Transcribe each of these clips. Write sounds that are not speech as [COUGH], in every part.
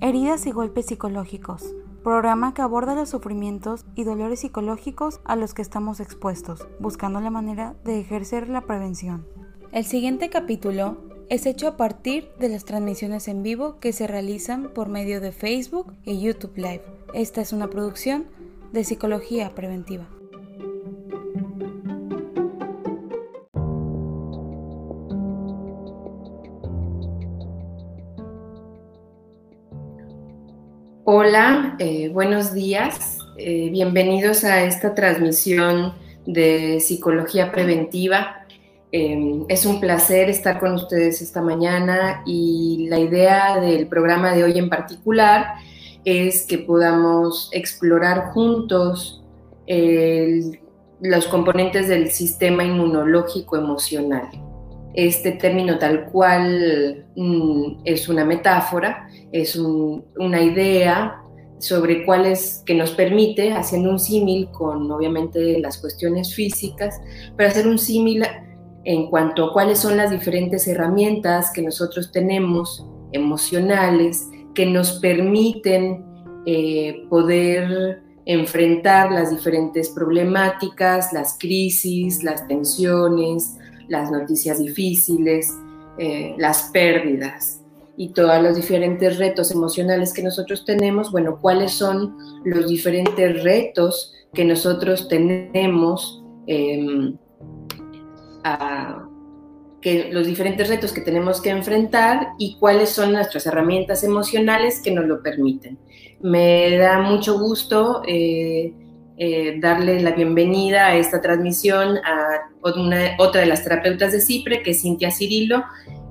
Heridas y golpes psicológicos. Programa que aborda los sufrimientos y dolores psicológicos a los que estamos expuestos, buscando la manera de ejercer la prevención. El siguiente capítulo es hecho a partir de las transmisiones en vivo que se realizan por medio de Facebook y YouTube Live. Esta es una producción de Psicología Preventiva. Eh, buenos días. Eh, bienvenidos a esta transmisión de Psicología Preventiva. Em, es un placer estar con ustedes esta mañana y la idea del programa de hoy en particular es que podamos explorar juntos los componentes del sistema inmunológico emocional. Este término tal cual mm, es una metáfora, es una idea sobre cuáles que nos permite, haciendo un símil con obviamente las cuestiones físicas, pero hacer un símil en cuanto a cuáles son las diferentes herramientas que nosotros tenemos emocionales que nos permiten eh, poder enfrentar las diferentes problemáticas, las crisis, las tensiones, las noticias difíciles, eh, las pérdidas y todos los diferentes retos emocionales que nosotros tenemos, bueno, cuáles son los diferentes retos que nosotros tenemos, em, que los diferentes retos que tenemos que enfrentar y cuáles son nuestras herramientas emocionales que nos lo permiten. Me da mucho gusto. Eh, eh, darle la bienvenida a esta transmisión a otra de las terapeutas de CIPRE, que es Cintia Cirilo,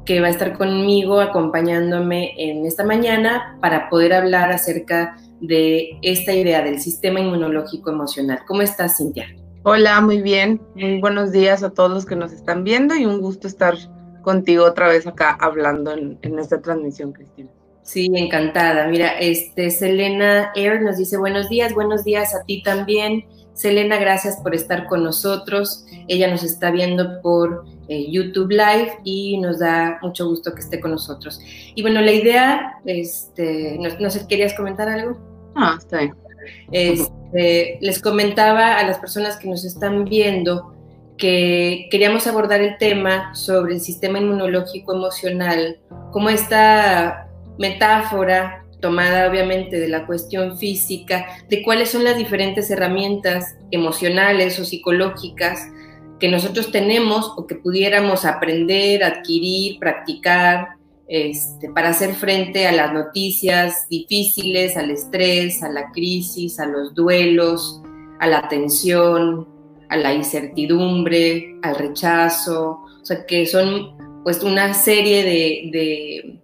que va a estar conmigo acompañándome en esta mañana para poder hablar acerca de esta idea del sistema inmunológico emocional. ¿Cómo estás, Cintia? Hola, muy bien. Muy buenos días a todos los que nos están viendo y un gusto estar contigo otra vez acá hablando en, en esta transmisión, Cristina. Sí, encantada. Mira, este Selena Air nos dice buenos días, buenos días a ti también. Selena, gracias por estar con nosotros. Ella nos está viendo por eh, YouTube Live y nos da mucho gusto que esté con nosotros. Y bueno, la idea, este, no, sé, ¿querías comentar algo? Ah, está bien. Este, les comentaba a las personas que nos están viendo que queríamos abordar el tema sobre el sistema inmunológico emocional, cómo está metáfora tomada obviamente de la cuestión física, de cuáles son las diferentes herramientas emocionales o psicológicas que nosotros tenemos o que pudiéramos aprender, adquirir, practicar este, para hacer frente a las noticias difíciles, al estrés, a la crisis, a los duelos, a la tensión, a la incertidumbre, al rechazo, o sea que son pues una serie de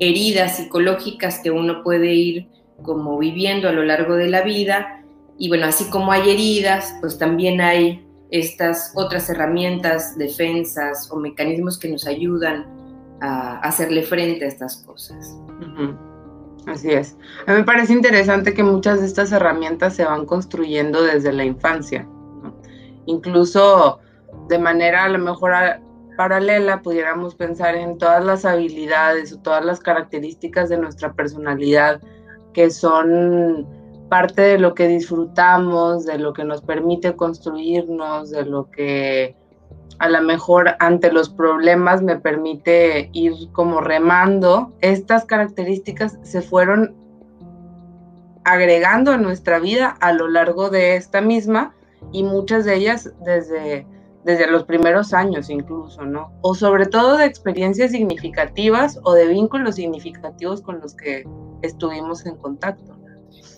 heridas psicológicas que uno puede ir como viviendo a lo largo de la vida. Y bueno, así como hay heridas, pues también hay estas otras herramientas, defensas o mecanismos que nos ayudan a hacerle frente a estas cosas. Así es. A mí me parece interesante que muchas de estas herramientas se van construyendo desde la infancia. Incluso de manera a lo mejor paralela pudiéramos pensar en todas las habilidades o todas las características de nuestra personalidad que son parte de lo que disfrutamos, de lo que nos permite construirnos, de lo que a lo mejor ante los problemas me permite ir como remando, estas características se fueron agregando a nuestra vida a lo largo de esta misma y muchas de ellas desde desde los primeros años incluso, ¿no? O sobre todo de experiencias significativas o de vínculos significativos con los que estuvimos en contacto.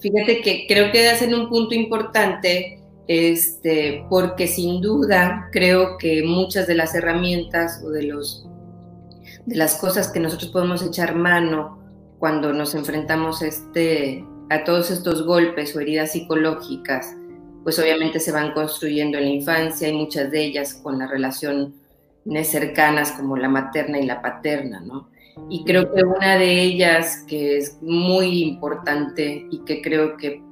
Fíjate que creo que hacen un punto importante, este, porque sin duda creo que muchas de las herramientas o de, los, de las cosas que nosotros podemos echar mano cuando nos enfrentamos este, a todos estos golpes o heridas psicológicas, pues obviamente se van construyendo en la infancia y muchas de ellas con las relaciones cercanas como la materna y la paterna, ¿no? Y creo que una de ellas que es muy importante y que creo que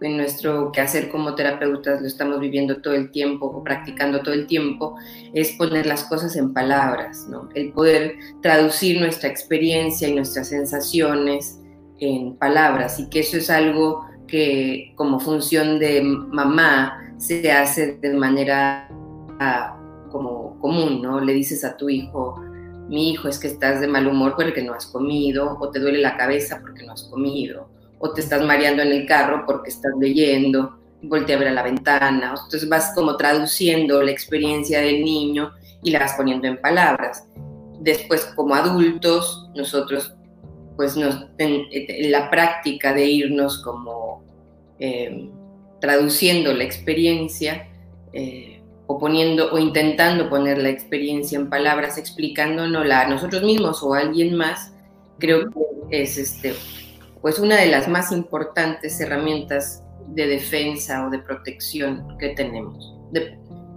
en nuestro quehacer como terapeutas lo estamos viviendo todo el tiempo o practicando todo el tiempo, es poner las cosas en palabras, ¿no? El poder traducir nuestra experiencia y nuestras sensaciones en palabras y que eso es algo que como función de mamá se hace de manera ah, como común, ¿no? Le dices a tu hijo, mi hijo es que estás de mal humor porque no has comido, o te duele la cabeza porque no has comido, o te estás mareando en el carro porque estás leyendo, voltea a ver a la ventana. Entonces vas como traduciendo la experiencia del niño y la vas poniendo en palabras. Después, como adultos, nosotros, pues nos, en, la práctica de irnos como eh, traduciendo la experiencia, eh, o poniendo o intentando poner la experiencia en palabras, explicándonosla a nosotros mismos o a alguien más, creo que es este, pues una de las más importantes herramientas de defensa o de protección que tenemos.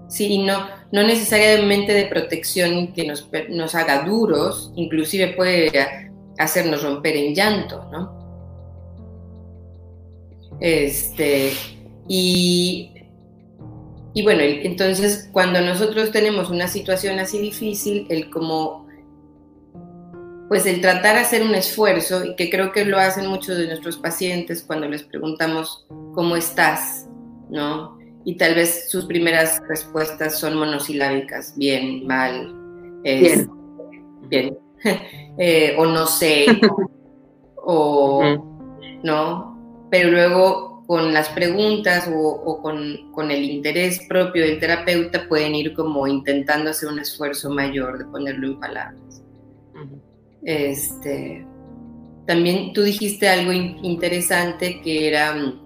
sí, no, no necesariamente de protección que nos, nos haga duros, inclusive puede hacernos romper en llanto, ¿no? Este, y y bueno, entonces cuando nosotros tenemos una situación así difícil, el como, pues el tratar de hacer un esfuerzo, y que creo que lo hacen muchos de nuestros pacientes cuando les preguntamos cómo estás, ¿no? Y tal vez sus primeras respuestas son monosilábicas, bien, mal, bien, bien, [LAUGHS] eh, o no sé, [LAUGHS] o, ¿no? Pero luego con las preguntas o, con, el interés propio del terapeuta pueden ir como intentando hacer un esfuerzo mayor de ponerlo en palabras. este, también tú dijiste algo interesante que era mm,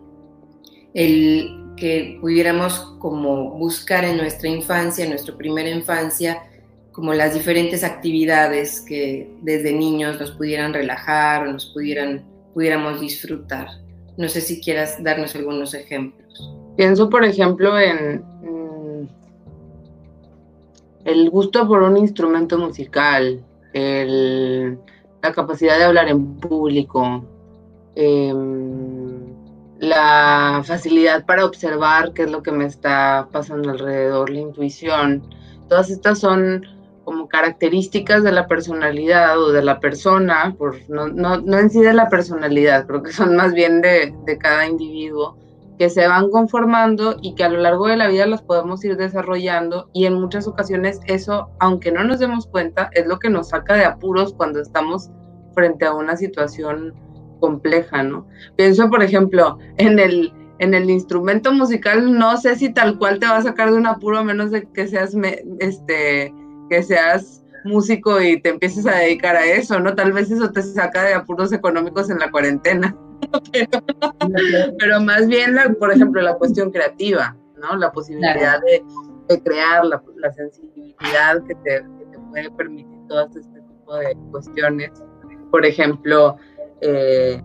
el que pudiéramos como buscar en nuestra infancia, en nuestra primera infancia, como las diferentes actividades que desde niños nos pudieran relajar o nos pudieran, pudiéramos disfrutar. No sé si quieras darnos algunos ejemplos. Pienso, por ejemplo, en mm, el gusto por un instrumento musical, la capacidad de hablar en público, em, la facilidad para observar qué es lo que me está pasando alrededor, la intuición. Todas estas son como características de la personalidad o de la persona, por, no, no, no en sí de la personalidad, [LAUGHS] creo que son más bien de, de cada individuo, que se van conformando y que a lo largo de la vida las podemos ir desarrollando y en muchas ocasiones eso, aunque no nos demos cuenta, es lo que nos saca de apuros cuando estamos frente a una situación compleja, ¿no? Pienso, por ejemplo, en el, en el instrumento musical, no sé si tal cual te va a sacar de un apuro a menos de que seas este, que seas músico y te empieces a dedicar a eso, ¿no? Tal vez eso te saca de apuros económicos en la cuarentena. [LAUGHS] pero, más bien, por ejemplo, la cuestión creativa, ¿no? La posibilidad de, crear, la, sensibilidad que te, puede permitir todo este tipo de cuestiones. Por ejemplo, eh,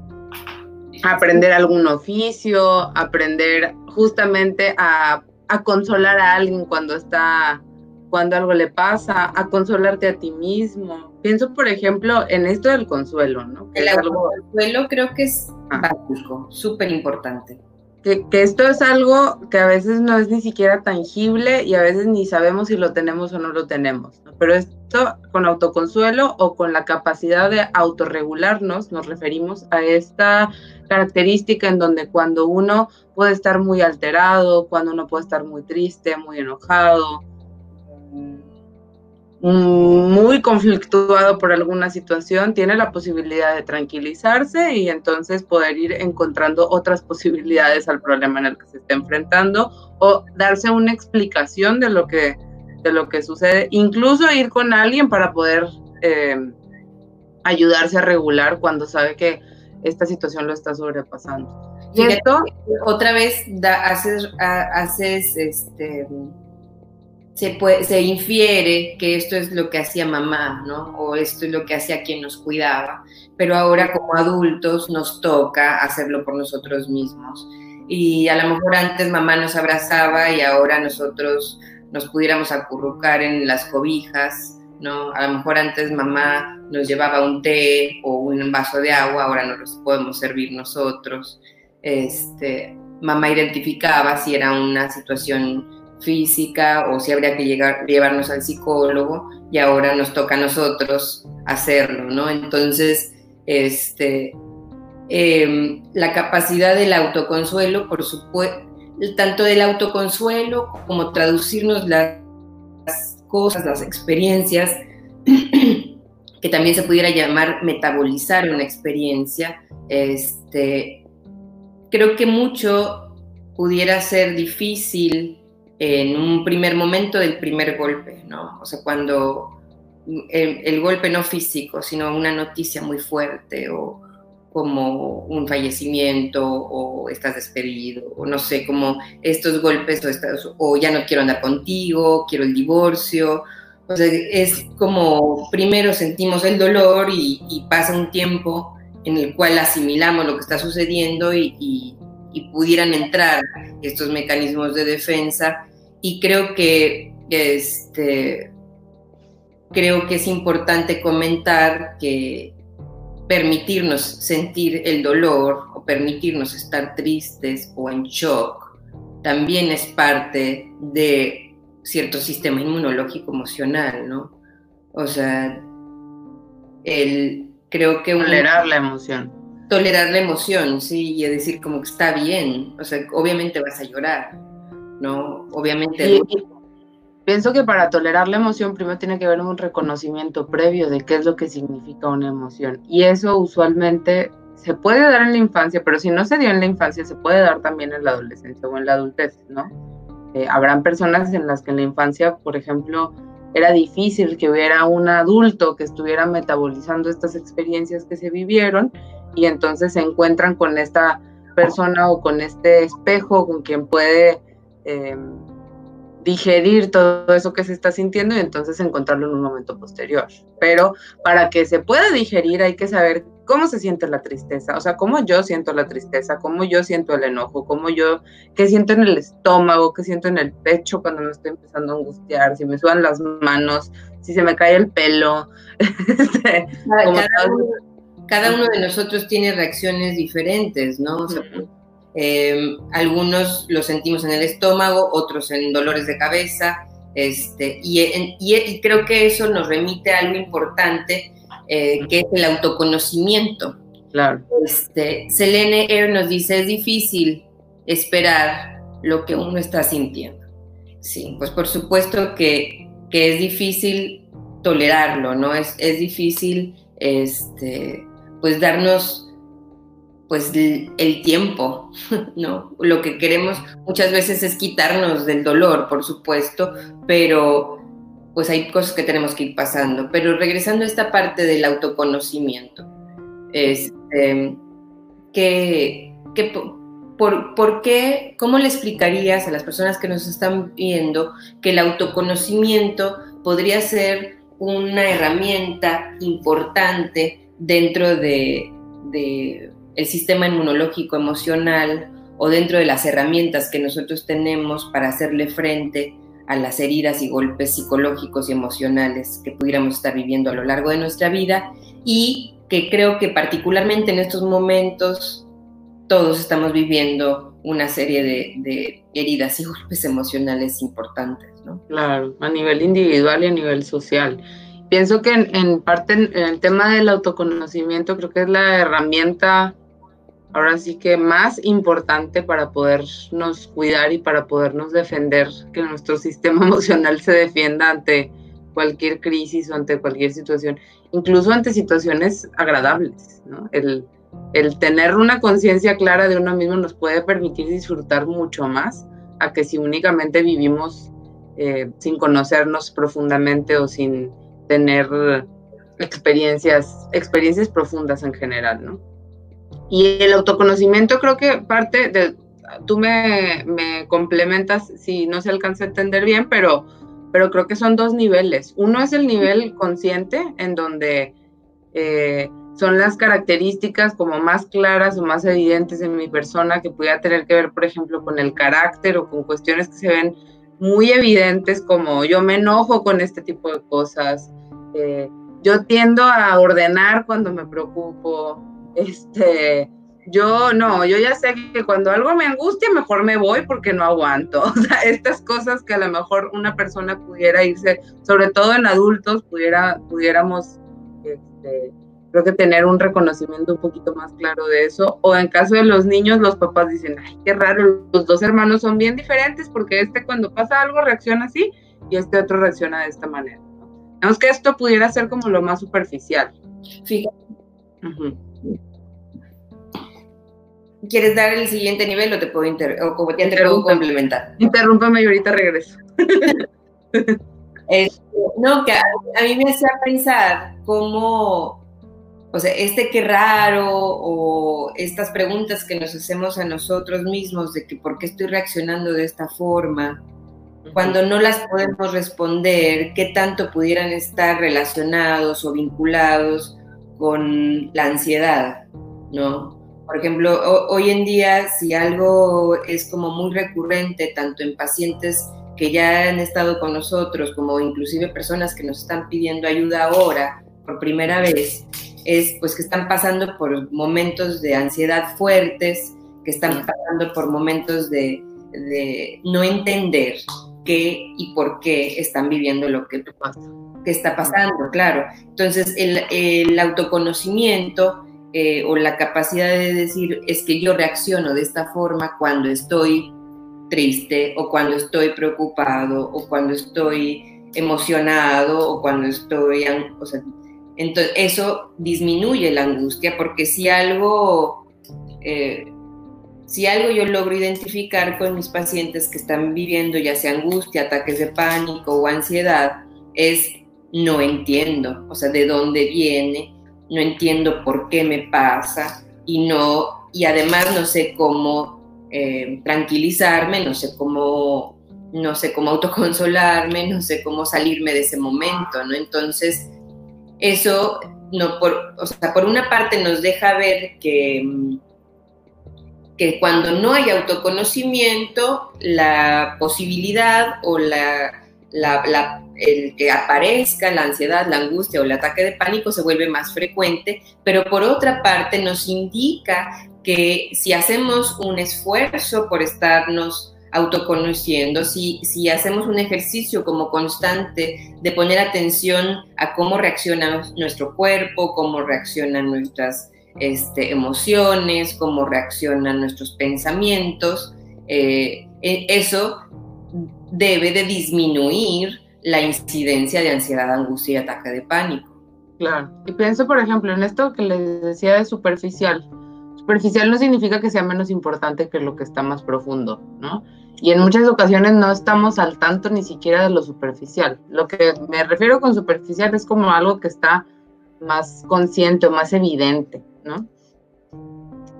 aprender algún oficio, aprender justamente a, a consolar a alguien cuando está cuando algo le pasa, a consolarte a ti mismo. Pienso, por ejemplo, en esto del consuelo, ¿no? el consuelo creo que es ah. básico, súper importante. Que, que, esto es algo que a veces no es ni siquiera tangible y a veces ni sabemos si lo tenemos o no lo tenemos. Pero esto con autoconsuelo o con la capacidad de autorregularnos, nos referimos a esta característica en donde cuando uno puede estar muy alterado, cuando uno puede estar muy triste, muy enojado, muy conflictuado por alguna situación, tiene la posibilidad de tranquilizarse y entonces poder ir encontrando otras posibilidades al problema en el que se está enfrentando o darse una explicación de lo que, de lo que sucede, incluso ir con alguien para poder eh, ayudarse a regular cuando sabe que esta situación lo está sobrepasando. Y esto, otra vez haces, haces este se, infiere que esto es lo que hacía mamá, ¿no? O esto es lo que hacía quien nos cuidaba, pero ahora como adultos nos toca hacerlo por nosotros mismos. Y a lo mejor antes mamá nos abrazaba y ahora nosotros nos pudiéramos acurrucar en las cobijas, ¿no? A lo mejor antes mamá nos llevaba un té o un vaso de agua, ahora nos los podemos servir nosotros. Este, mamá identificaba si era una situación física o si habría que llegar, llevarnos al psicólogo y ahora nos toca a nosotros hacerlo, ¿no? Entonces, este, em, la capacidad del autoconsuelo, por supuesto, tanto del autoconsuelo como traducirnos las cosas, las experiencias, [CLEARS THROAT] que también se pudiera llamar metabolizar una experiencia, este, creo que mucho pudiera ser difícil en un primer momento del primer golpe, ¿no? O sea, cuando el, golpe no físico, sino una noticia muy fuerte o como un fallecimiento o estás despedido o no sé, como estos golpes o, o ya no quiero andar contigo, quiero el divorcio. O sea, es como primero sentimos el dolor y, y pasa un tiempo en el cual asimilamos lo que está sucediendo y, y, y pudieran entrar estos mecanismos de defensa. Y creo que este, creo que es importante comentar que permitirnos sentir el dolor o permitirnos estar tristes o en shock también es parte de cierto sistema inmunológico emocional, ¿no? O sea, el, creo que... Tolerar la emoción. Tolerar la emoción, sí, y decir como que está bien, o sea, obviamente vas a llorar, ¿no? Obviamente... Pienso que para tolerar la emoción primero tiene que haber un reconocimiento previo de qué es lo que significa una emoción. Y eso usualmente se puede dar en la infancia, pero si no se dio en la infancia, se puede dar también en la adolescencia o en la adultez, ¿no? Eh, habrán personas en las que en la infancia, por ejemplo, era difícil que hubiera un adulto que estuviera metabolizando estas experiencias que se vivieron y entonces se encuentran con esta persona o con este espejo con quien puede... Eh, digerir todo eso que se está sintiendo y entonces encontrarlo en un momento posterior. Pero para que se pueda digerir hay que saber cómo se siente la tristeza, o sea, cómo yo siento la tristeza, cómo yo siento el enojo, cómo yo, qué siento en el estómago, qué siento en el pecho cuando me estoy empezando a angustiar, si me sudan las manos, si se me cae el pelo. [LAUGHS] Este, cada, uno, de nosotros tiene reacciones diferentes, ¿no? O sea, Em, algunos lo sentimos en el estómago, otros en dolores de cabeza, este, y, creo que eso nos remite a algo importante, eh, que es el autoconocimiento. Claro. Este, Selene Air nos dice, es difícil esperar lo que uno está sintiendo. Sí, pues por supuesto que, que es difícil tolerarlo, ¿no? Es, es difícil, este, pues darnos pues el tiempo, [LAUGHS] ¿no? Lo que queremos muchas veces es quitarnos del dolor, por supuesto, pero pues hay cosas que tenemos que ir pasando. Pero regresando a esta parte del autoconocimiento, este, que, por, por, qué, ¿cómo le explicarías a las personas que nos están viendo que el autoconocimiento podría ser una herramienta importante dentro de sistema inmunológico emocional o dentro de las herramientas que nosotros tenemos para hacerle frente a las heridas y golpes psicológicos y emocionales que pudiéramos estar viviendo a lo largo de nuestra vida y que creo que particularmente en estos momentos todos estamos viviendo una serie de, heridas y golpes emocionales importantes, ¿no? Claro, a nivel individual y a nivel social. Pienso que en, en parte en el tema del autoconocimiento creo que es la herramienta ahora sí que más importante para podernos cuidar y para podernos defender, que nuestro [LAUGHS] sistema emocional se defienda ante cualquier crisis o ante cualquier situación, incluso ante situaciones agradables. El, el tener una conciencia clara de uno mismo nos puede permitir disfrutar mucho más a que si únicamente vivimos eh, sin conocernos profundamente o sin tener experiencias, experiencias profundas en general, ¿no? Y el autoconocimiento creo que parte de, tú me, me, complementas si no se alcanza a entender bien, pero, pero creo que son dos niveles. Uno es el nivel consciente, en donde eh, son las características como más claras o más evidentes en mi persona que pudiera tener que ver, por ejemplo, con el carácter o con cuestiones que se ven muy evidentes como yo me enojo con este tipo de cosas, eh, yo tiendo a ordenar cuando me preocupo, este, yo no, yo ya sé que cuando algo me angustia, mejor me voy porque no aguanto. [LAUGHS] O sea, estas cosas que a lo mejor una persona pudiera irse, sobre todo en adultos, pudiera, pudiéramos este, creo que tener un reconocimiento un poquito más claro de eso. O en caso de los niños, los papás dicen, ay, qué raro, los dos hermanos son bien diferentes porque este cuando pasa algo reacciona así y este otro reacciona de esta manera. Vemos que esto pudiera ser como lo más superficial. Fíjate. ¿Quieres dar el siguiente nivel o te puedo, inter o como te puedo complementar? Interrúmpeme y ahorita regreso. [LAUGHS] no, que a, a, mí me hacía pensar cómo, o sea, este qué raro o estas preguntas que nos hacemos a nosotros mismos de que por qué estoy reaccionando de esta forma, cuando no las podemos responder, qué tanto pudieran estar relacionados o vinculados con la ansiedad, ¿no? Por ejemplo, hoy en día, si algo es como muy recurrente, tanto en pacientes que ya han estado con nosotros, como inclusive personas que nos están pidiendo ayuda ahora por primera vez, es pues que están pasando por momentos de ansiedad fuertes, que están pasando por momentos de, de no entender qué y por qué están viviendo lo que, que está pasando, claro. Entonces, el, el autoconocimiento eh, o la capacidad de decir es que yo reacciono de esta forma cuando estoy triste o cuando estoy preocupado o cuando estoy emocionado o cuando estoy, o sea, entonces eso disminuye la angustia porque si algo, eh, si algo yo logro identificar con mis pacientes que están viviendo ya sea angustia, ataques de pánico o ansiedad, es no entiendo, o sea, de dónde viene, no entiendo por qué me pasa y no, y además no sé cómo eh, tranquilizarme, no sé cómo, no sé cómo autoconsolarme, no sé cómo salirme de ese momento, ¿no? Entonces, eso, no, por, o sea, por una parte nos deja ver que, que cuando no hay autoconocimiento, la posibilidad o la, la el que aparezca la ansiedad, la angustia o el ataque de pánico se vuelve más frecuente, pero por otra parte nos indica que si hacemos un esfuerzo por estarnos autoconociendo, si, si hacemos un ejercicio como constante de poner atención a cómo reacciona nuestro cuerpo, cómo reaccionan nuestras este, emociones, cómo reaccionan nuestros pensamientos, eh, e, eso debe de disminuir la incidencia de ansiedad, angustia y ataque de pánico. Claro. Y pienso, por ejemplo, en esto que les decía de superficial. Superficial no significa que sea menos importante que lo que está más profundo, ¿no? Y en muchas ocasiones no estamos al tanto ni siquiera de lo superficial. Lo que me refiero con superficial es como algo que está más consciente más evidente, ¿no?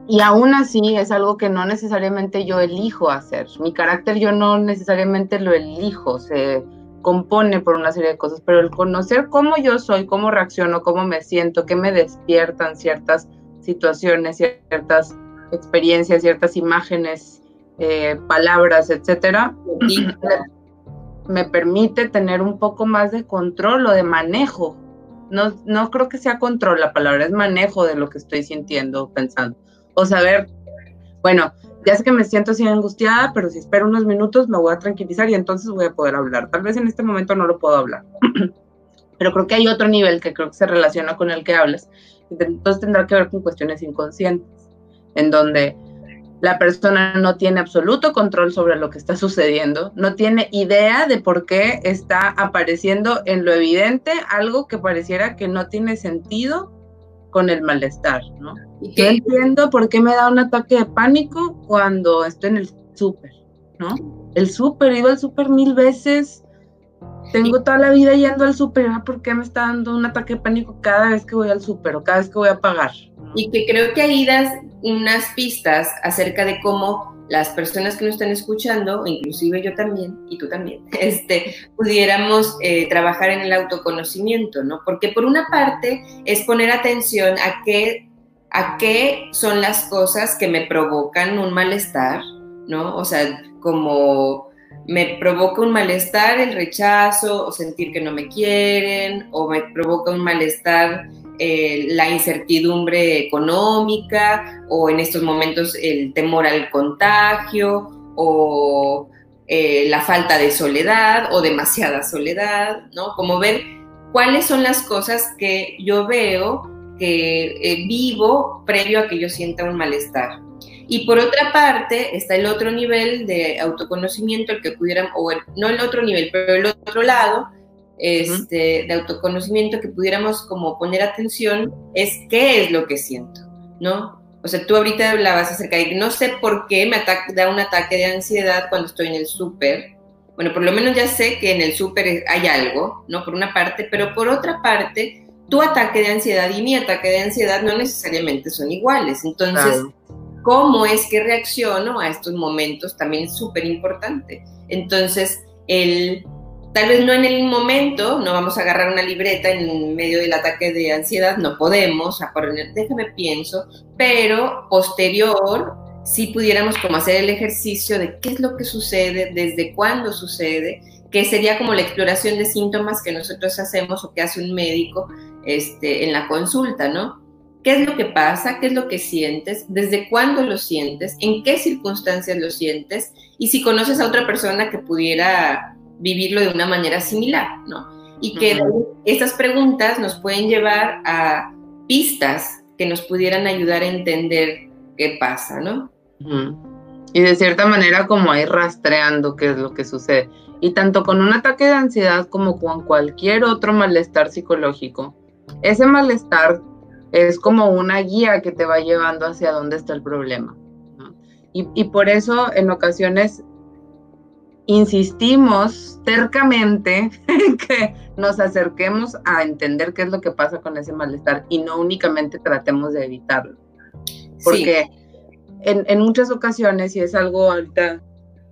Y aún así es algo que no necesariamente yo elijo hacer. Mi carácter yo no necesariamente lo elijo. Se, compone por una serie de cosas, pero el conocer cómo yo soy, cómo reacciono, cómo me siento, qué me despiertan ciertas situaciones, ciertas experiencias, ciertas imágenes, eh, palabras, etcétera, me permite tener un poco más de control o de manejo. No, no creo que sea control la palabra, es manejo de lo que estoy sintiendo o pensando. O saber, bueno, ya sé que me siento así angustiada, pero si espero unos minutos me voy a tranquilizar y entonces voy a poder hablar. Tal vez en este momento no lo puedo hablar, [CLEARS THROAT] pero creo que hay otro nivel que creo que se relaciona con el que hablas. Entonces tendrá que ver con cuestiones inconscientes, en donde la persona no tiene absoluto control sobre lo que está sucediendo, no tiene idea de por qué está apareciendo en lo evidente algo que pareciera que no tiene sentido con el malestar, ¿no? Yo entiendo por qué me da un ataque de pánico cuando estoy en el súper, ¿no? El súper, iba al súper mil veces, tengo toda la vida yendo al súper, ¿por qué me está dando un ataque de pánico cada vez que voy al súper o cada vez que voy a pagar? Y que creo que ahí das unas pistas acerca de cómo las personas que nos están escuchando, inclusive yo también, y tú también, [LAUGHS] este, pudiéramos eh, trabajar en el autoconocimiento, ¿no? Porque por una parte es poner atención a qué, a qué son las cosas que me provocan un malestar, ¿no? O sea, como me provoca un malestar el rechazo o sentir que no me quieren, o me provoca un malestar eh, la incertidumbre económica o en estos momentos el temor al contagio o eh, la falta de soledad o demasiada soledad, ¿no? Como ver cuáles son las cosas que yo veo que eh, vivo previo a que yo sienta un malestar. Y por otra parte está el otro nivel de autoconocimiento, el que pudieran, o no el otro nivel, pero el otro lado este, de autoconocimiento que pudiéramos como poner atención es qué es lo que siento, ¿no? O sea, tú ahorita hablabas acerca de no sé por qué me da un ataque de ansiedad cuando estoy en el súper. Bueno, por lo menos ya sé que en el súper hay algo, ¿no? Por una parte, pero por otra parte, tu ataque de ansiedad y mi ataque de ansiedad no necesariamente son iguales. Entonces, cómo es que reacciono a estos momentos también es súper importante. Entonces, el, tal vez no en el momento, no vamos a agarrar una libreta en medio del ataque de ansiedad, no podemos, déjame pienso, pero posterior, si pudiéramos como hacer el ejercicio de qué es lo que sucede, desde cuándo sucede, que sería como la exploración de síntomas que nosotros hacemos o que hace un médico este, en la consulta, ¿no? qué es lo que pasa, qué es lo que sientes, desde cuándo lo sientes, en qué circunstancias lo sientes y si conoces a otra persona que pudiera vivirlo de una manera similar, ¿no? Y que estas preguntas nos pueden llevar a pistas que nos pudieran ayudar a entender qué pasa, ¿no? Y de cierta manera como ir rastreando qué es lo que sucede. Y tanto con un ataque de ansiedad como con cualquier otro malestar psicológico, ese malestar es como una guía que te va llevando hacia dónde está el problema. Y, por eso en ocasiones insistimos tercamente en que nos acerquemos a entender qué es lo que pasa con ese malestar y no únicamente tratemos de evitarlo. Porque en, en, muchas ocasiones, y es algo ahorita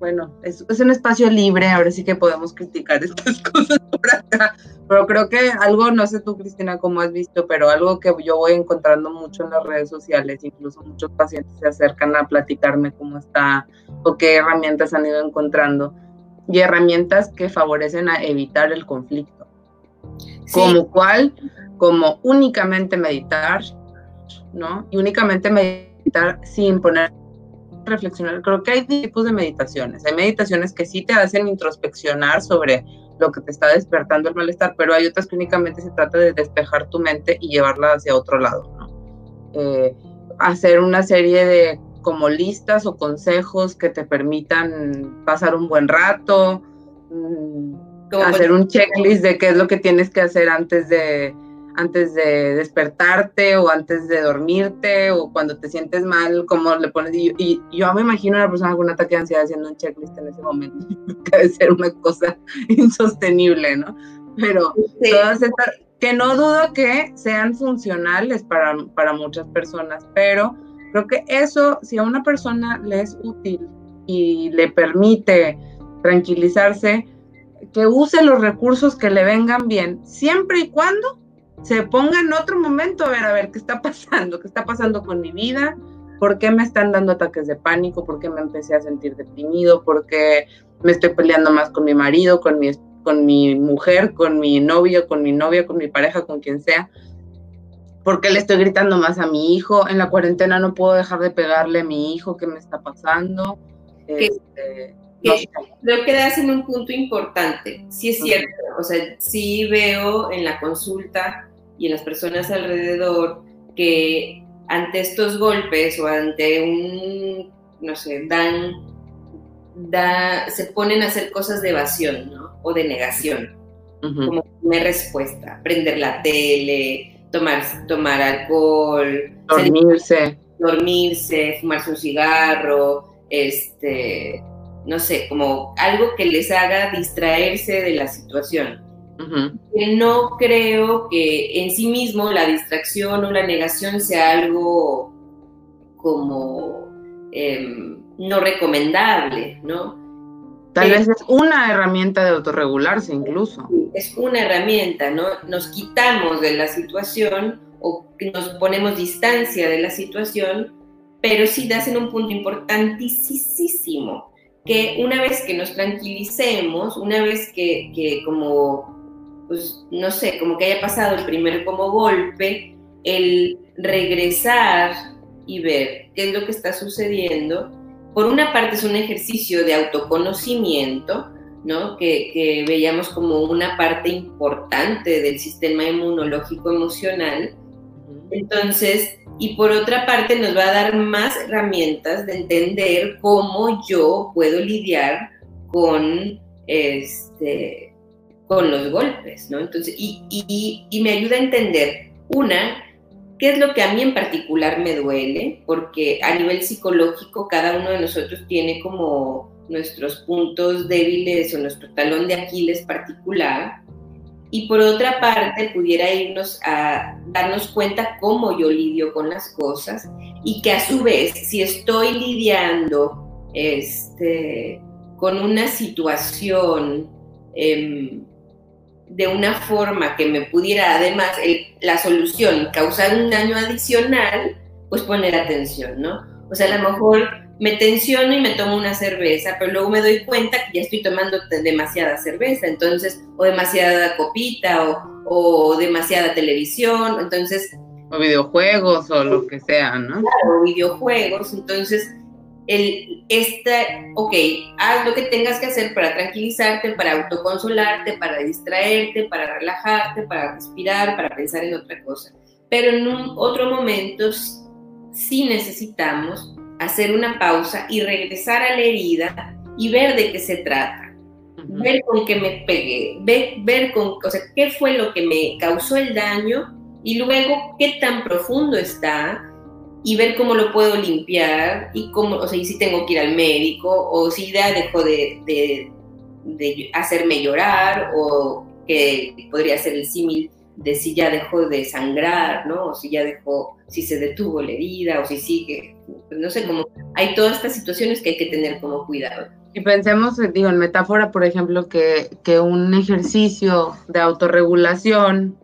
bueno, es, un espacio libre, ahora sí que podemos criticar [LAUGHS] estas cosas por acá, pero creo que algo, no sé tú Cristina cómo has visto, pero algo que yo voy encontrando mucho en las redes sociales, incluso muchos pacientes se acercan a platicarme cómo está o qué herramientas han ido encontrando, y herramientas que favorecen a evitar el conflicto. Como cuál, como únicamente meditar, ¿no? Y únicamente meditar sin poner reflexionar. Creo que hay tipos de meditaciones. Hay meditaciones que sí te hacen introspeccionar sobre lo que te está despertando el malestar, pero hay otras que únicamente se trata de despejar tu mente y llevarla hacia otro lado. Eh, hacer una serie de como listas o consejos que te permitan pasar un buen rato, mm, hacer un checklist de qué es lo que tienes que hacer antes de antes de despertarte o antes de dormirte o cuando te sientes mal, como le pones. Y, yo me imagino a una persona con un ataque de ansiedad haciendo un checklist en ese momento. [LAUGHS] Debe ser una cosa insostenible, ¿no? Pero todas estas, que no dudo que sean funcionales para, para muchas personas, pero creo que eso, si a una persona le es útil y le permite tranquilizarse, que use los recursos que le vengan bien, siempre y cuando se ponga en otro momento a ver, a ver, ¿qué está pasando? ¿Qué está pasando con mi vida? ¿Por qué me están dando ataques de pánico? ¿Por qué me empecé a sentir deprimido? ¿Por qué me estoy peleando más con mi marido, con mi, con mi mujer, con mi novio, con mi novia, con mi pareja, con quien sea? ¿Por qué le estoy gritando más a mi hijo? En la cuarentena no puedo dejar de pegarle a mi hijo. ¿Qué me está pasando? Este, creo que das en un punto importante. Sí es cierto. O sea, sí veo en la consulta y en las personas alrededor que ante estos golpes o ante un, no sé, dan, da, se ponen a hacer cosas de evasión, ¿no? O de negación, como una respuesta, prender la tele, tomar, tomar alcohol, dormirse, dormirse, fumarse un cigarro, este, no sé, como algo que les haga distraerse de la situación. No creo que en sí mismo la distracción o la negación sea algo como em, no recomendable, ¿no? Tal vez es una herramienta de autorregularse incluso. Es una herramienta, ¿no? Nos quitamos de la situación o nos ponemos distancia de la situación, pero sí das en un punto importantísimo, que una vez que nos tranquilicemos, una vez que, que como pues no sé, como que haya pasado el primer como golpe, el regresar y ver qué es lo que está sucediendo, por una parte es un ejercicio de autoconocimiento, ¿no? Que, veíamos como una parte importante del sistema inmunológico emocional, Entonces, y por otra parte nos va a dar más herramientas de entender cómo yo puedo lidiar con, este, con los golpes, ¿no? Entonces, y, y me ayuda a entender, una, qué es lo que a mí en particular me duele, porque a nivel psicológico cada uno de nosotros tiene como nuestros puntos débiles o nuestro talón de Aquiles particular, y por otra parte pudiera irnos a darnos cuenta cómo yo lidio con las cosas y que a su vez si estoy lidiando este, con una situación em, de una forma que me pudiera además la solución causar un daño adicional, pues poner atención, ¿no? O sea, a lo mejor me tensiono y me tomo una cerveza, pero luego me doy cuenta que ya estoy tomando demasiada cerveza, entonces, o demasiada copita, o, o demasiada televisión, entonces... O videojuegos, o lo que sea, ¿no? Claro, videojuegos, entonces, el, esta, ok, haz lo que tengas que hacer para tranquilizarte, para autoconsolarte, para distraerte, para relajarte, para respirar, para pensar en otra cosa. Pero en un otro momento sí necesitamos hacer una pausa y regresar a la herida y ver de qué se trata, ver con qué me pegué, ver, ver con, o sea, qué fue lo que me causó el daño y luego qué tan profundo está y ver cómo lo puedo limpiar y cómo, o sea, y si tengo que ir al médico o si ya dejo de, de, hacerme llorar o que podría ser el símil de si ya dejó de sangrar, ¿no? O si ya dejó, si se detuvo la herida o si sigue, pues no sé, cómo hay todas estas situaciones que hay que tener como cuidado. Y pensemos, digo, en metáfora, por ejemplo, que, que un ejercicio de autorregulación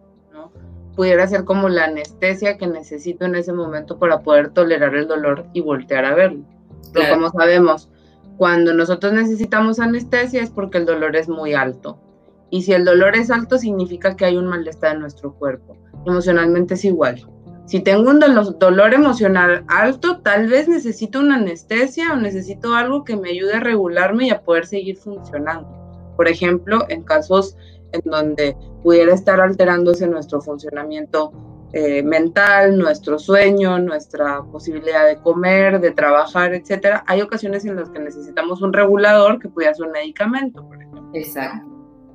pudiera ser como la anestesia que necesito en ese momento para poder tolerar el dolor y voltear a verlo. Pero como sabemos, cuando nosotros necesitamos anestesia es porque el dolor es muy alto. Y si el dolor es alto significa que hay un malestar en nuestro cuerpo. Emocionalmente es igual. Si tengo un dolor, emocional alto, tal vez necesito una anestesia o necesito algo que me ayude a regularme y a poder seguir funcionando. Por ejemplo, en casos en donde pudiera estar alterándose nuestro funcionamiento eh, mental, nuestro sueño, nuestra posibilidad de comer, de trabajar, etcétera. Hay ocasiones en las que necesitamos un regulador que pudiera ser un medicamento, por ejemplo. Exacto.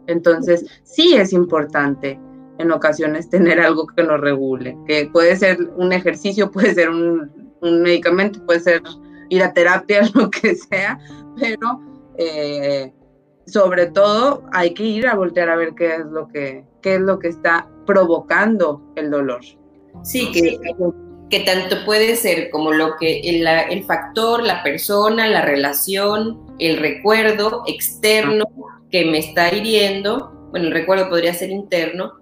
Entonces, sí es importante en ocasiones tener algo que nos regule, que puede ser un ejercicio, puede ser un, medicamento, puede ser ir a terapia, [LAUGHS] lo que sea, pero eh, sobre todo hay que ir a voltear a ver qué es lo que, qué es lo que está provocando el dolor. Sí, que, que tanto puede ser como lo que el, el, factor, la persona, la relación, el recuerdo externo que me está hiriendo, bueno, el recuerdo podría ser interno,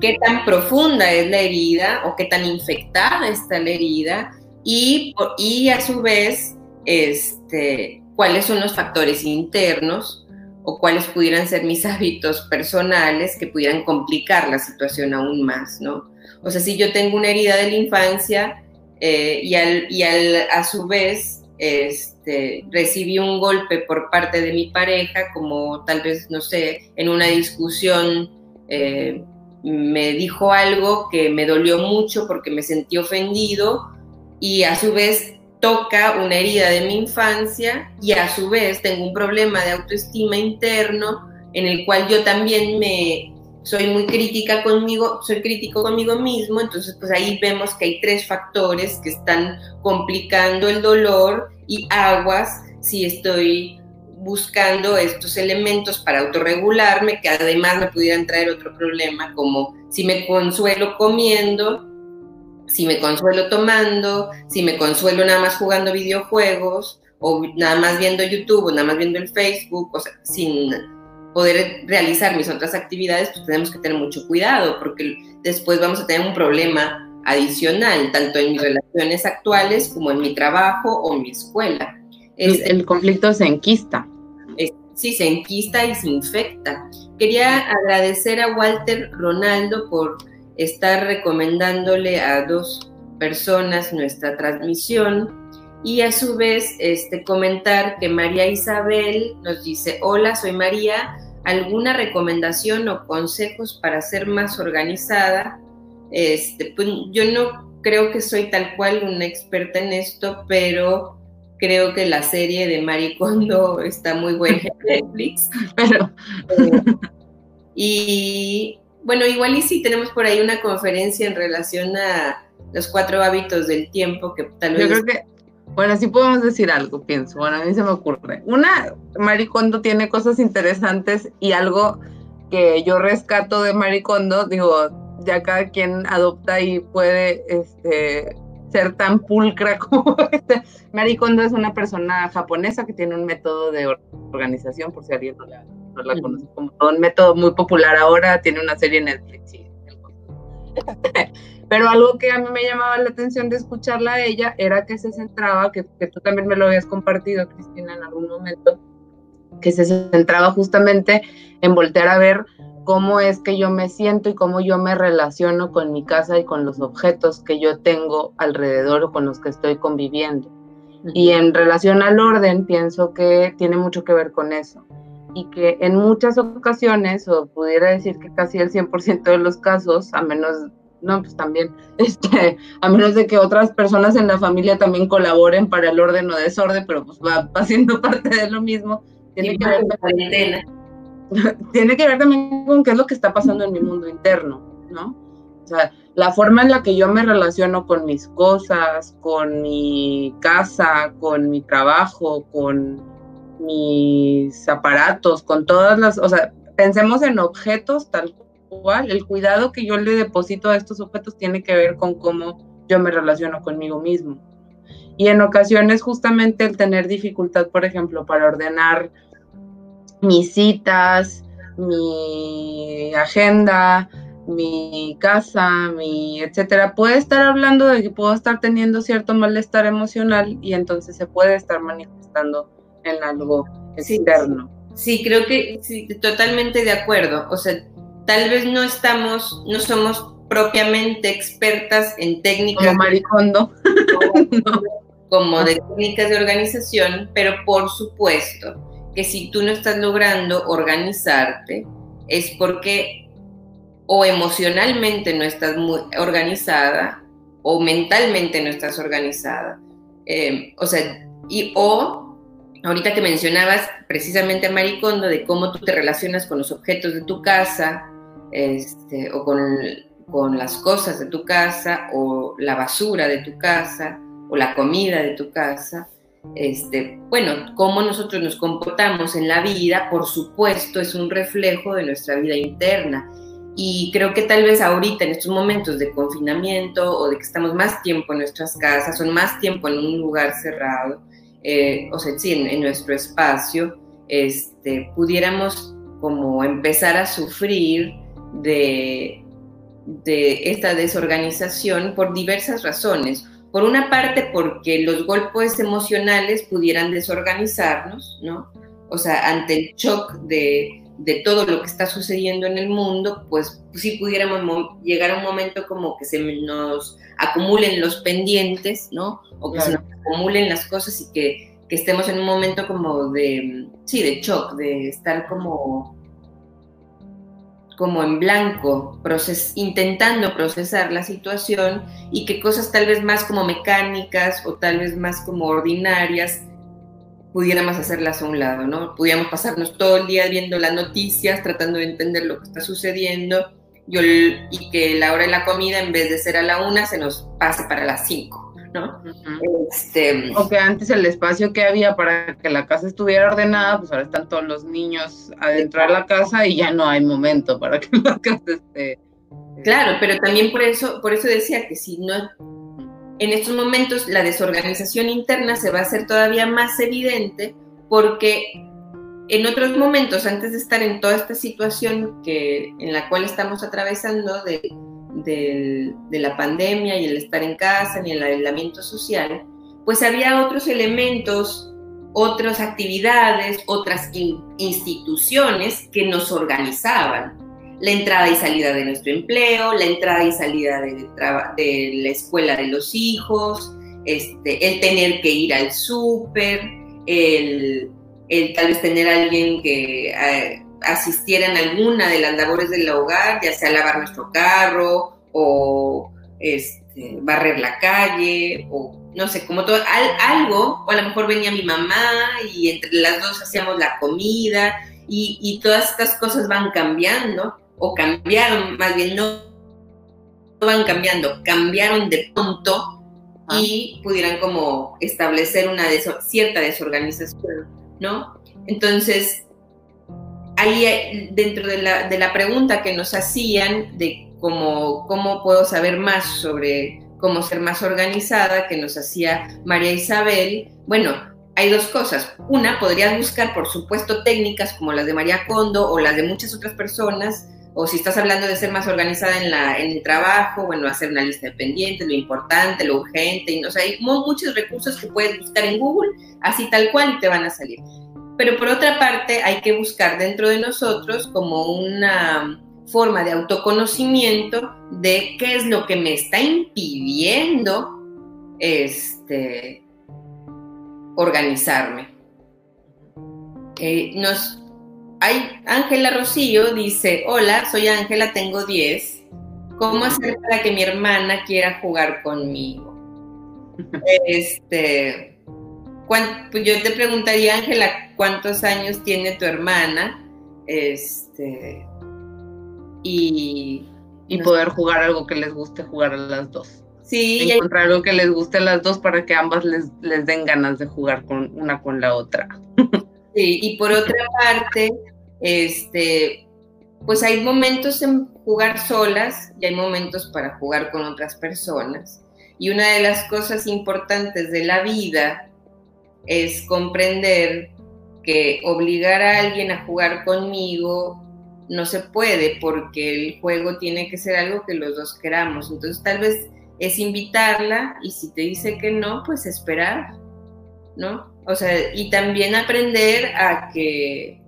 qué tan profunda es la herida o qué tan infectada está la herida y, y a su vez, este, cuáles son los factores internos o cuáles pudieran ser mis hábitos personales que pudieran complicar la situación aún más, ¿no? O sea, si yo tengo una herida de la infancia eh, y, al, y al, a su vez este, recibí un golpe por parte de mi pareja, como tal vez, no sé, en una discusión eh, me dijo algo que me dolió mucho porque me sentí ofendido y a su vez toca una herida de mi infancia y a su vez tengo un problema de autoestima interno en el cual yo también me soy muy crítica conmigo, soy crítico conmigo mismo, entonces pues ahí vemos que hay tres factores que están complicando el dolor y aguas si estoy buscando estos elementos para autorregularme que además me pudieran traer otro problema como si me consuelo comiendo si me consuelo tomando, si me consuelo nada más jugando videojuegos, o nada más viendo YouTube, o nada más viendo el Facebook, o sea, sin poder realizar mis otras actividades, pues tenemos que tener mucho cuidado, porque después vamos a tener un problema adicional, tanto en mis relaciones actuales como en mi trabajo o en mi escuela. el conflicto se enquista. sí, se enquista y se infecta. Quería agradecer a Walter Ronaldo por estar recomendándole a dos personas nuestra transmisión y a su vez este, comentar que María Isabel nos dice, hola, soy María, ¿alguna recomendación o consejos para ser más organizada? Este, pues yo no creo que soy tal cual una experta en esto, pero creo que la serie de Maricondo está muy buena en [LAUGHS] Netflix. Pero... Eh, y bueno, igual y si tenemos por ahí una conferencia en relación a los cuatro hábitos del tiempo, que tal vez... Yo creo que, bueno, sí podemos decir algo, pienso. Bueno, a mí se me ocurre. Una, Maricondo tiene cosas interesantes y algo que yo rescato de Maricondo, digo, ya cada quien adopta y puede este, ser tan pulcra [LAUGHS] como este. Maricondo es una persona japonesa que tiene un método de organización, por si alguien no la, no la conoce, como un método muy popular ahora, tiene una serie en Netflix. [LAUGHS] Pero algo que a mí me llamaba la atención de escucharla a ella era que se centraba, que, que tú también me lo habías compartido, Cristina, en algún momento, que se centraba justamente en voltear a ver cómo es que yo me siento y cómo yo me relaciono con mi casa y con los objetos que yo tengo alrededor o con los que estoy conviviendo. Y en relación al orden, pienso que tiene mucho que ver con eso. Y que en muchas ocasiones, o pudiera decir que casi el 100% de los casos, a menos, no, pues también, [LAUGHS] este, a menos de que otras personas en la familia también colaboren para el orden o desorden, pero pues va, va siendo [LAUGHS] parte de lo mismo. Tiene que ver [LAUGHS] tiene que ver también con qué es lo que está pasando en mi mundo interno, ¿no? O sea, la forma en la que yo me relaciono con mis cosas, con mi casa, con mi trabajo, con mis aparatos, con todas las, o sea, pensemos en objetos tal cual, el cuidado que yo le deposito a estos objetos tiene que ver con cómo yo me relaciono conmigo mismo. Y en ocasiones justamente el tener dificultad, por ejemplo, para ordenar mis citas, mi agenda, mi casa, mi etcétera, puede estar hablando de que puedo estar teniendo cierto malestar emocional y entonces se puede estar manifestando en algo externo. Sí, creo que sí, totalmente de acuerdo. O sea, tal vez no estamos, no somos propiamente expertas en técnicas. Como maricondo. [LAUGHS] como de técnicas de organización, pero por supuesto que si tú no estás logrando organizarte, es porque o emocionalmente no estás muy organizada o mentalmente no estás organizada. Eh, o sea, y o ahorita que mencionabas precisamente a Maricondo de cómo tú te relacionas con los objetos de tu casa, este, o con, las cosas de tu casa, o la basura de tu casa, o la comida de tu casa, este, bueno, cómo nosotros nos comportamos en la vida, por supuesto, es un reflejo de nuestra vida interna. Y creo que tal vez ahorita, en estos momentos de confinamiento o de que estamos más tiempo en nuestras casas o más tiempo en un lugar cerrado, eh, o sea, sí, en, nuestro espacio, este, pudiéramos como empezar a sufrir de, de esta desorganización por diversas razones. Por una parte, porque los golpes emocionales pudieran desorganizarnos, ¿no? O sea, ante el shock de, de todo lo que está sucediendo en el mundo, pues sí pudiéramos llegar a un momento como que se nos acumulen los pendientes, ¿no? O que se nos acumulen las cosas y que, que, estemos en un momento como de, sí, de shock, de estar como como en blanco, intentando procesar la situación y que cosas tal vez más como mecánicas o tal vez más como ordinarias pudiéramos hacerlas a un lado, ¿no? Pudiéramos pasarnos todo el día viendo las noticias, tratando de entender lo que está sucediendo y que la hora de la comida en vez de ser a la una se nos pase para las cinco. ¿no? este, o que antes el espacio que había para que la casa estuviera ordenada, pues ahora están todos los niños adentro de la casa y ya no hay momento para que [LAUGHS] la casa esté. Claro, pero también por eso, por eso decía que si no, en estos momentos la desorganización interna se va a hacer todavía más evidente porque en otros momentos, antes de estar en toda esta situación que, en la cual estamos atravesando de, la pandemia y el estar en casa y el aislamiento social, pues había otros elementos, otras actividades, otras instituciones que nos organizaban. La entrada y salida de nuestro empleo, la entrada y salida de, la escuela de los hijos, este, el tener que ir al súper, el, tal vez tener a alguien que eh, asistiera en alguna de las labores del hogar, ya sea lavar nuestro carro o este, barrer la calle, o no sé, como todo, algo, o a lo mejor venía mi mamá y entre las dos hacíamos la comida y todas estas cosas van cambiando, o cambiaron, más bien no van cambiando, cambiaron de pronto y pudieran como establecer una cierta desorganización, ¿no? Entonces, ahí eh, dentro de la, de la pregunta que nos hacían de cómo, cómo puedo saber más sobre cómo ser más organizada, que nos hacía María Isabel, bueno, hay dos cosas. Una, podrías buscar, por supuesto, técnicas como las de María Kondo o las de muchas otras personas o si estás hablando de ser más organizada en, el trabajo, bueno, hacer una lista de pendientes, lo importante, lo urgente, y, o sea, hay muchos recursos que puedes buscar en Google, así tal cual, y te van a salir. Pero por otra parte, hay que buscar dentro de nosotros como una forma de autoconocimiento de qué es lo que me está impidiendo este, organizarme. Eh, nos, Ángela Rocío dice, hola, soy Ángela, tengo 10. ¿Cómo hacer para que mi hermana quiera jugar conmigo? [LAUGHS] Este, pues yo te preguntaría, Ángela, ¿cuántos años tiene tu hermana? Este, y... Y poder jugar algo que les guste jugar a las dos. Sí. Encontrar algo que les guste a las dos para que ambas les, les den ganas de jugar con una con la otra. Sí, y por otra parte, este, pues hay momentos en jugar solas y hay momentos para jugar con otras personas. Y una de las cosas importantes de la vida es comprender que obligar a alguien a jugar conmigo no se puede porque el juego tiene que ser algo que los dos queramos. Entonces tal vez es invitarla y si te dice que no, pues esperar, ¿no? O sea, y también aprender a que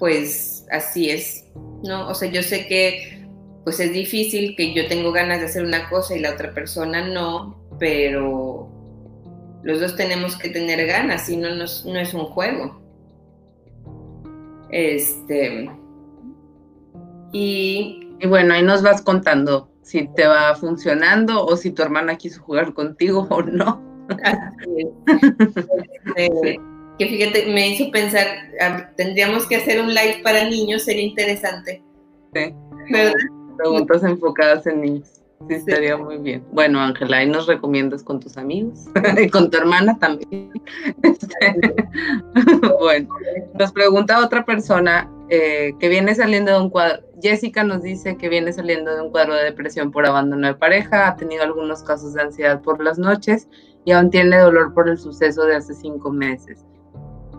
pues así es, ¿no? O sea, yo sé que pues es difícil, que yo tengo ganas de hacer una cosa y la otra persona no, pero los dos tenemos que tener ganas, si no, no, es un juego. Este. Y, y bueno, ahí nos vas contando si te va funcionando o si tu hermana quiso jugar contigo o no. [LAUGHS] Este, que fíjate, me hizo pensar, tendríamos que hacer un live para niños, sería interesante. Sí. Preguntas enfocadas en niños. Sí, estaría muy bien. Bueno, Ángela, ahí nos recomiendas con tus amigos [LAUGHS] y con tu hermana también. [LAUGHS] Bueno, nos pregunta otra persona eh, que viene saliendo de un cuadro. Jessica nos dice que viene saliendo de un cuadro de depresión por abandono de pareja, ha tenido algunos casos de ansiedad por las noches y aún tiene dolor por el suceso de hace cinco meses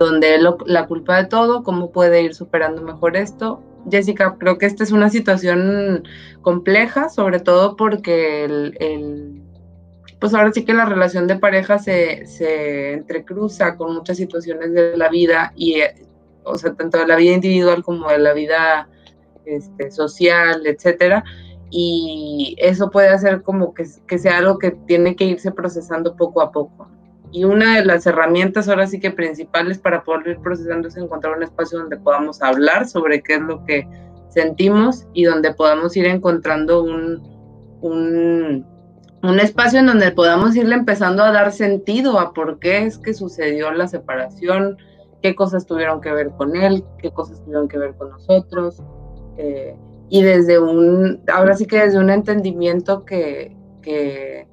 donde él la culpa de todo, cómo puede ir superando mejor esto. Jessica, creo que esta es una situación compleja, sobre todo porque el, pues ahora sí que la relación de pareja se, se, entrecruza con muchas situaciones de la vida y, eh, o sea, tanto de la vida individual como de la vida este, social, etcétera. Y eso puede hacer como que, que sea algo que tiene que irse procesando poco a poco. Y una de las herramientas ahora sí que principales para poder ir procesando es encontrar un espacio donde podamos hablar sobre qué es lo que sentimos y donde podamos ir encontrando un, un, un espacio en donde podamos irle empezando a dar sentido a por qué es que sucedió la separación, qué cosas tuvieron que ver con él, qué cosas tuvieron que ver con nosotros. Eh, y desde un, ahora sí que desde un entendimiento que, que,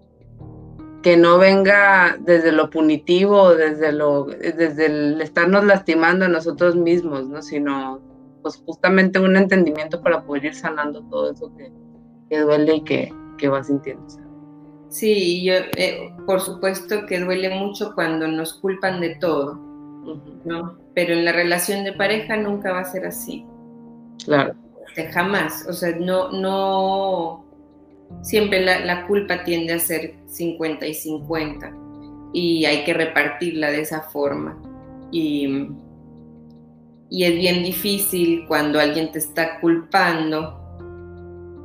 que no venga desde lo punitivo, desde lo, desde el estarnos lastimando a nosotros mismos, ¿no? Sino pues justamente un entendimiento para poder ir sanando todo eso que, duele y que, que va sintiendo. Sí, yo, eh, por supuesto que duele mucho cuando nos culpan de todo, ¿no? Pero en la relación de pareja nunca va a ser así. Claro. jamás, o sea, no, no, siempre la, culpa tiende a ser 50 y 50 y hay que repartirla de esa forma. Y, y es bien difícil cuando alguien te está culpando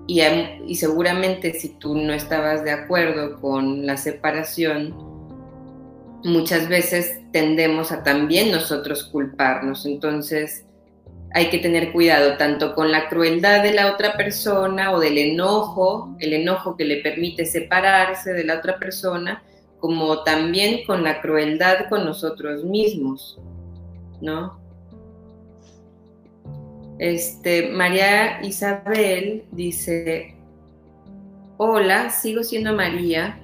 y, y, seguramente si tú no estabas de acuerdo con la separación, muchas veces tendemos a también nosotros culparnos. Entonces, hay que tener cuidado tanto con la crueldad de la otra persona o del enojo, el enojo que le permite separarse de la otra persona, como también con la crueldad con nosotros mismos, ¿no? Este, María Isabel dice, hola, sigo siendo María,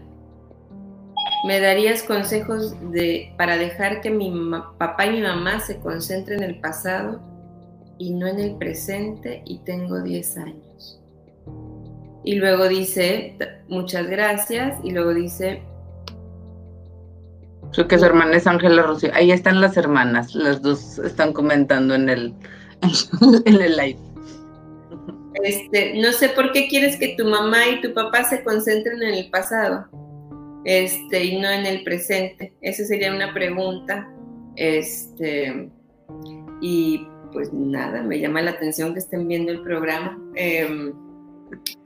¿me darías consejos de, para dejar que mi papá y mi mamá se concentren en el pasado? Y no en el presente y tengo 10 años. Y luego dice, muchas gracias, y luego dice... Creo que su hermana es Ángela Rocío. Ahí están las hermanas, las dos están comentando en el, [LAUGHS] en el live. Este, no sé por qué quieres que tu mamá y tu papá se concentren en el pasado este, y no en el presente. Esa sería una pregunta. Este, y pues nada, me llama la atención que estén viendo el programa. Em,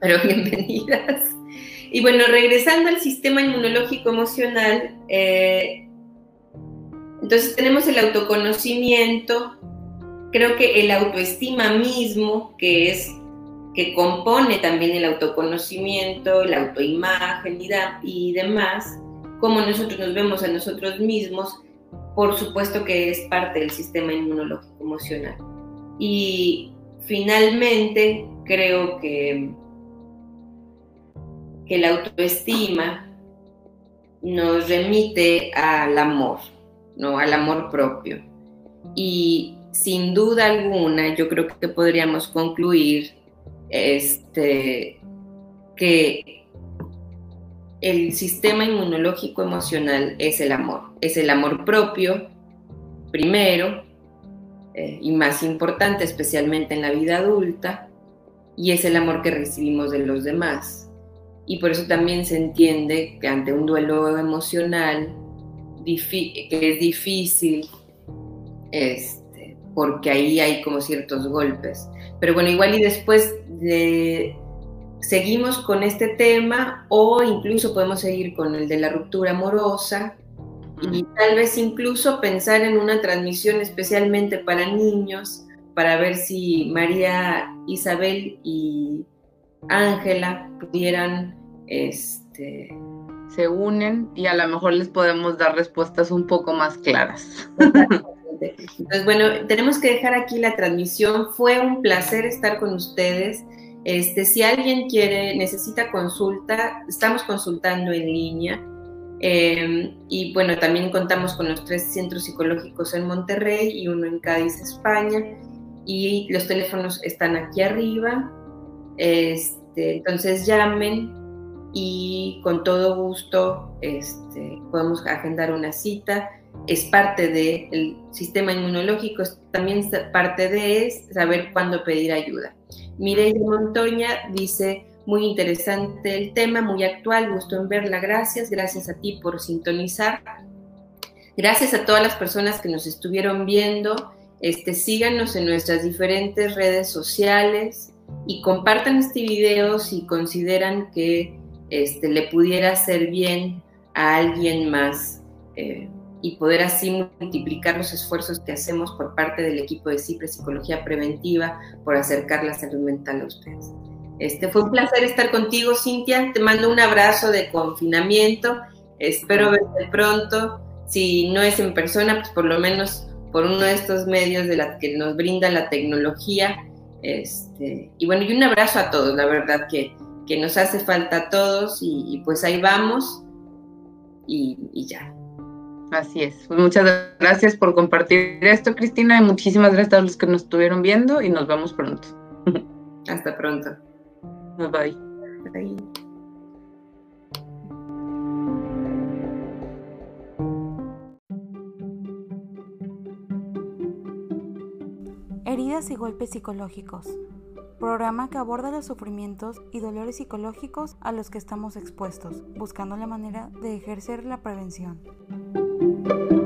pero [LAUGHS] bienvenidas. Y bueno, regresando al sistema inmunológico emocional, eh, entonces tenemos el autoconocimiento, creo que el autoestima mismo, que es que compone también el autoconocimiento, la autoimagen y, demás, cómo nosotros nos vemos a nosotros mismos, por supuesto que es parte del sistema inmunológico emocional. Y finalmente creo que, que la autoestima nos remite al amor, ¿no? al amor propio. Y sin duda alguna, yo creo que podríamos concluir este, que el sistema inmunológico emocional es el amor, es el amor propio, primero, eh, y más importante, especialmente en la vida adulta, y es el amor que recibimos de los demás. Y por eso también se entiende que ante un duelo emocional, que es difícil, este, porque ahí hay como ciertos golpes. Pero bueno, igual y después de seguimos con este tema o incluso podemos seguir con el de la ruptura amorosa y tal vez incluso pensar en una transmisión especialmente para niños para ver si María Isabel y Ángela pudieran este se unen y a lo mejor les podemos dar respuestas un poco más claras. Entonces, bueno, tenemos que dejar aquí la transmisión. Fue un placer estar con ustedes. Este, si alguien quiere, necesita consulta, estamos consultando en línea. Em, y bueno, también contamos con los tres centros psicológicos en Monterrey y uno en Cádiz, España. Y los teléfonos están aquí arriba. Este, entonces llamen y con todo gusto este, podemos agendar una cita. Es parte del sistema inmunológico, también parte de saber cuándo pedir ayuda. Mireille Montoña dice, muy interesante el tema, muy actual, gusto en verla, gracias, gracias a ti por sintonizar. Gracias a todas las personas que nos estuvieron viendo. Este, síganos en nuestras diferentes redes sociales y compartan este video si consideran que este, le pudiera hacer bien a alguien más. Eh, y poder así multiplicar los esfuerzos que hacemos por parte del equipo de CIPRE Psicología Preventiva por acercar la salud mental a ustedes. Este, fue un placer estar contigo, Cintia. Te mando un abrazo de confinamiento. Espero verte pronto. Si no es en persona, pues por lo menos por uno de estos medios de la que nos brinda la tecnología. Este, y bueno, y un abrazo a todos, la verdad que, que nos hace falta a todos y, pues ahí vamos y ya. Así es. Pues muchas gracias por compartir esto, Cristina, y muchísimas gracias a los que nos estuvieron viendo y nos vemos pronto. [LAUGHS] Hasta pronto. Bye bye. bye. Heridas y golpes psicológicos. Programa que aborda los sufrimientos y dolores psicológicos a los que estamos expuestos, buscando la manera de ejercer la prevención. Thank you.